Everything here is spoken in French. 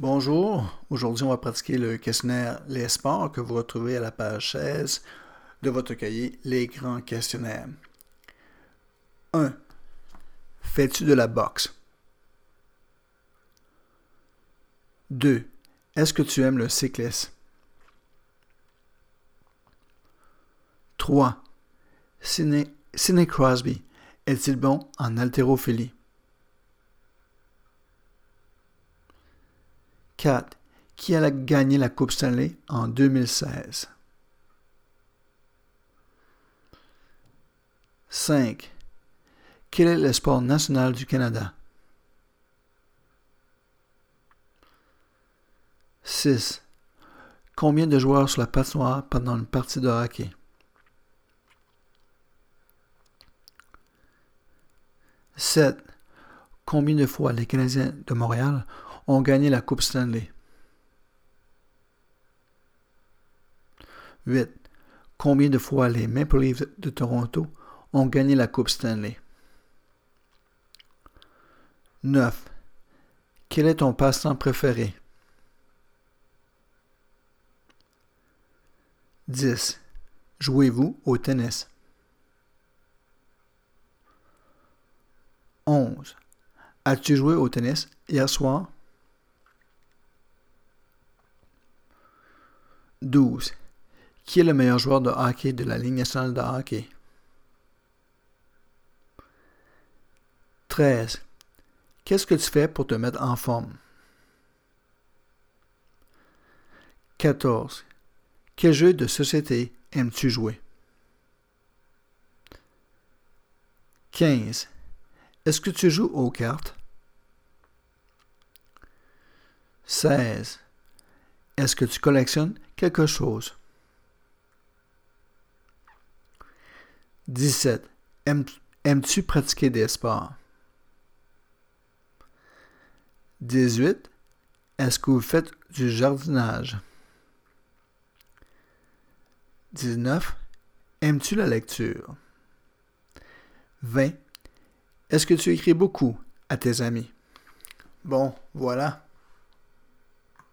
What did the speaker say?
Bonjour, aujourd'hui on va pratiquer le questionnaire Les sports que vous retrouvez à la page 16 de votre cahier Les grands questionnaires. 1. Fais-tu de la boxe? 2. Est-ce que tu aimes le cyclisme? 3. Sidney Crosby est-il bon en haltérophilie? 4. Qui a gagné la Coupe Stanley en 2016? 5. Quel est le sport national du Canada? 6. Combien de joueurs sur la patinoire pendant une partie de hockey? 7. Combien de fois les Canadiens de Montréal ont gagné la Coupe Stanley. 8. Combien de fois les Maple Leafs de Toronto ont gagné la Coupe Stanley? 9. Quel est ton passe-temps préféré? 10. Jouez-vous au tennis? 11. As-tu joué au tennis hier soir? 12. Qui est le meilleur joueur de hockey de la Ligue nationale de hockey? 13. Qu'est-ce que tu fais pour te mettre en forme? 14. Quel jeu de société aimes-tu jouer? 15. Est-ce que tu joues aux cartes? 16. Est-ce que tu collectionnes quelque chose? 17. Aimes-tu pratiquer des sports? 18. Est-ce que vous faites du jardinage? 19. Aimes-tu la lecture? 20. Est-ce que tu écris beaucoup à tes amis? Bon, voilà.